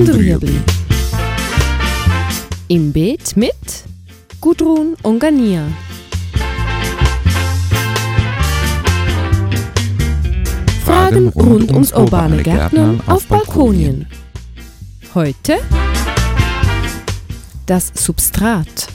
und Rüebli. Im Beet mit Gudrun und Gania. Fragen rund ums urbane Gärtnern auf Balkonien. Heute das Substrat.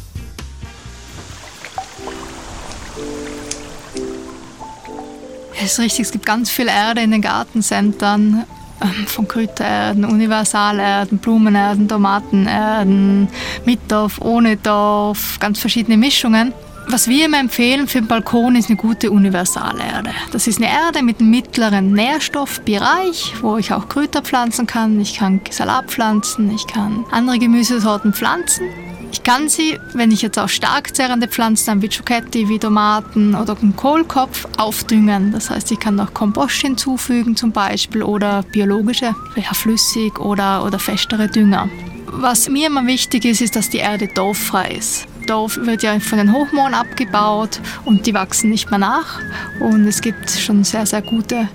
Es ist richtig, es gibt ganz viel Erde in den Gartencentern. Ähm, Von Kräutererden, Universalerden, Blumenerden, Tomatenerden, mit Dorf, ohne Dorf, ganz verschiedene Mischungen. Was wir immer empfehlen für den Balkon ist eine gute Universalerde. Das ist eine Erde mit einem mittleren Nährstoffbereich, wo ich auch Kräuter pflanzen kann. Ich kann Salat pflanzen, ich kann andere Gemüsesorten pflanzen. Ich kann sie, wenn ich jetzt auch stark zerrende Pflanzen habe, wie Choketti, wie Tomaten oder einen Kohlkopf, aufdüngen. Das heißt, ich kann noch Kompost hinzufügen zum Beispiel oder biologische, ja, flüssig oder, oder festere Dünger. Was mir immer wichtig ist, ist, dass die Erde dorffrei ist. Dorf wird ja von den Hochmooren abgebaut und die wachsen nicht mehr nach. Und es gibt schon sehr, sehr gute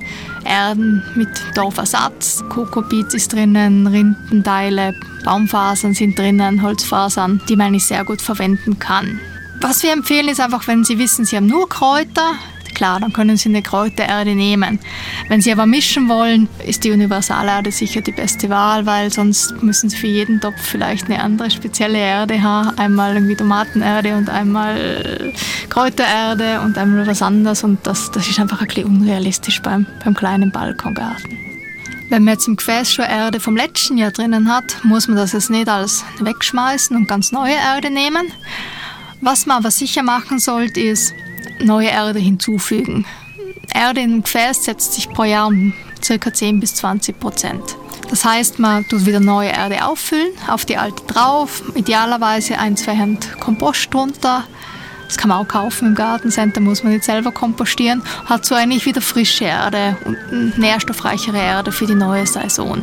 Erden mit Dorfersatz. Kokopit ist drinnen, Rindenteile, Baumfasern sind drinnen, Holzfasern, die man eigentlich sehr gut verwenden kann. Was wir empfehlen ist einfach, wenn Sie wissen, Sie haben nur Kräuter, klar, dann können Sie eine Kräutererde nehmen. Wenn Sie aber mischen wollen, ist die Universalerde sicher die beste Wahl, weil sonst müssen Sie für jeden Topf vielleicht eine andere spezielle Erde haben. Einmal irgendwie Tomatenerde und einmal Kräutererde und einmal was anderes und das, das ist einfach ein bisschen unrealistisch beim, beim kleinen Balkongarten. Wenn man jetzt im Gefäß schon Erde vom letzten Jahr drinnen hat, muss man das jetzt nicht alles wegschmeißen und ganz neue Erde nehmen. Was man aber sicher machen sollte, ist neue Erde hinzufügen. Erde einem Gefäß setzt sich pro Jahr um ca. 10 bis 20 Prozent. Das heißt, man tut wieder neue Erde auffüllen, auf die alte drauf, idealerweise ein, zwei Hemd Kompost drunter. Das kann man auch kaufen im Gartencenter, muss man nicht selber kompostieren. Hat so eigentlich wieder frische Erde und nährstoffreichere Erde für die neue Saison.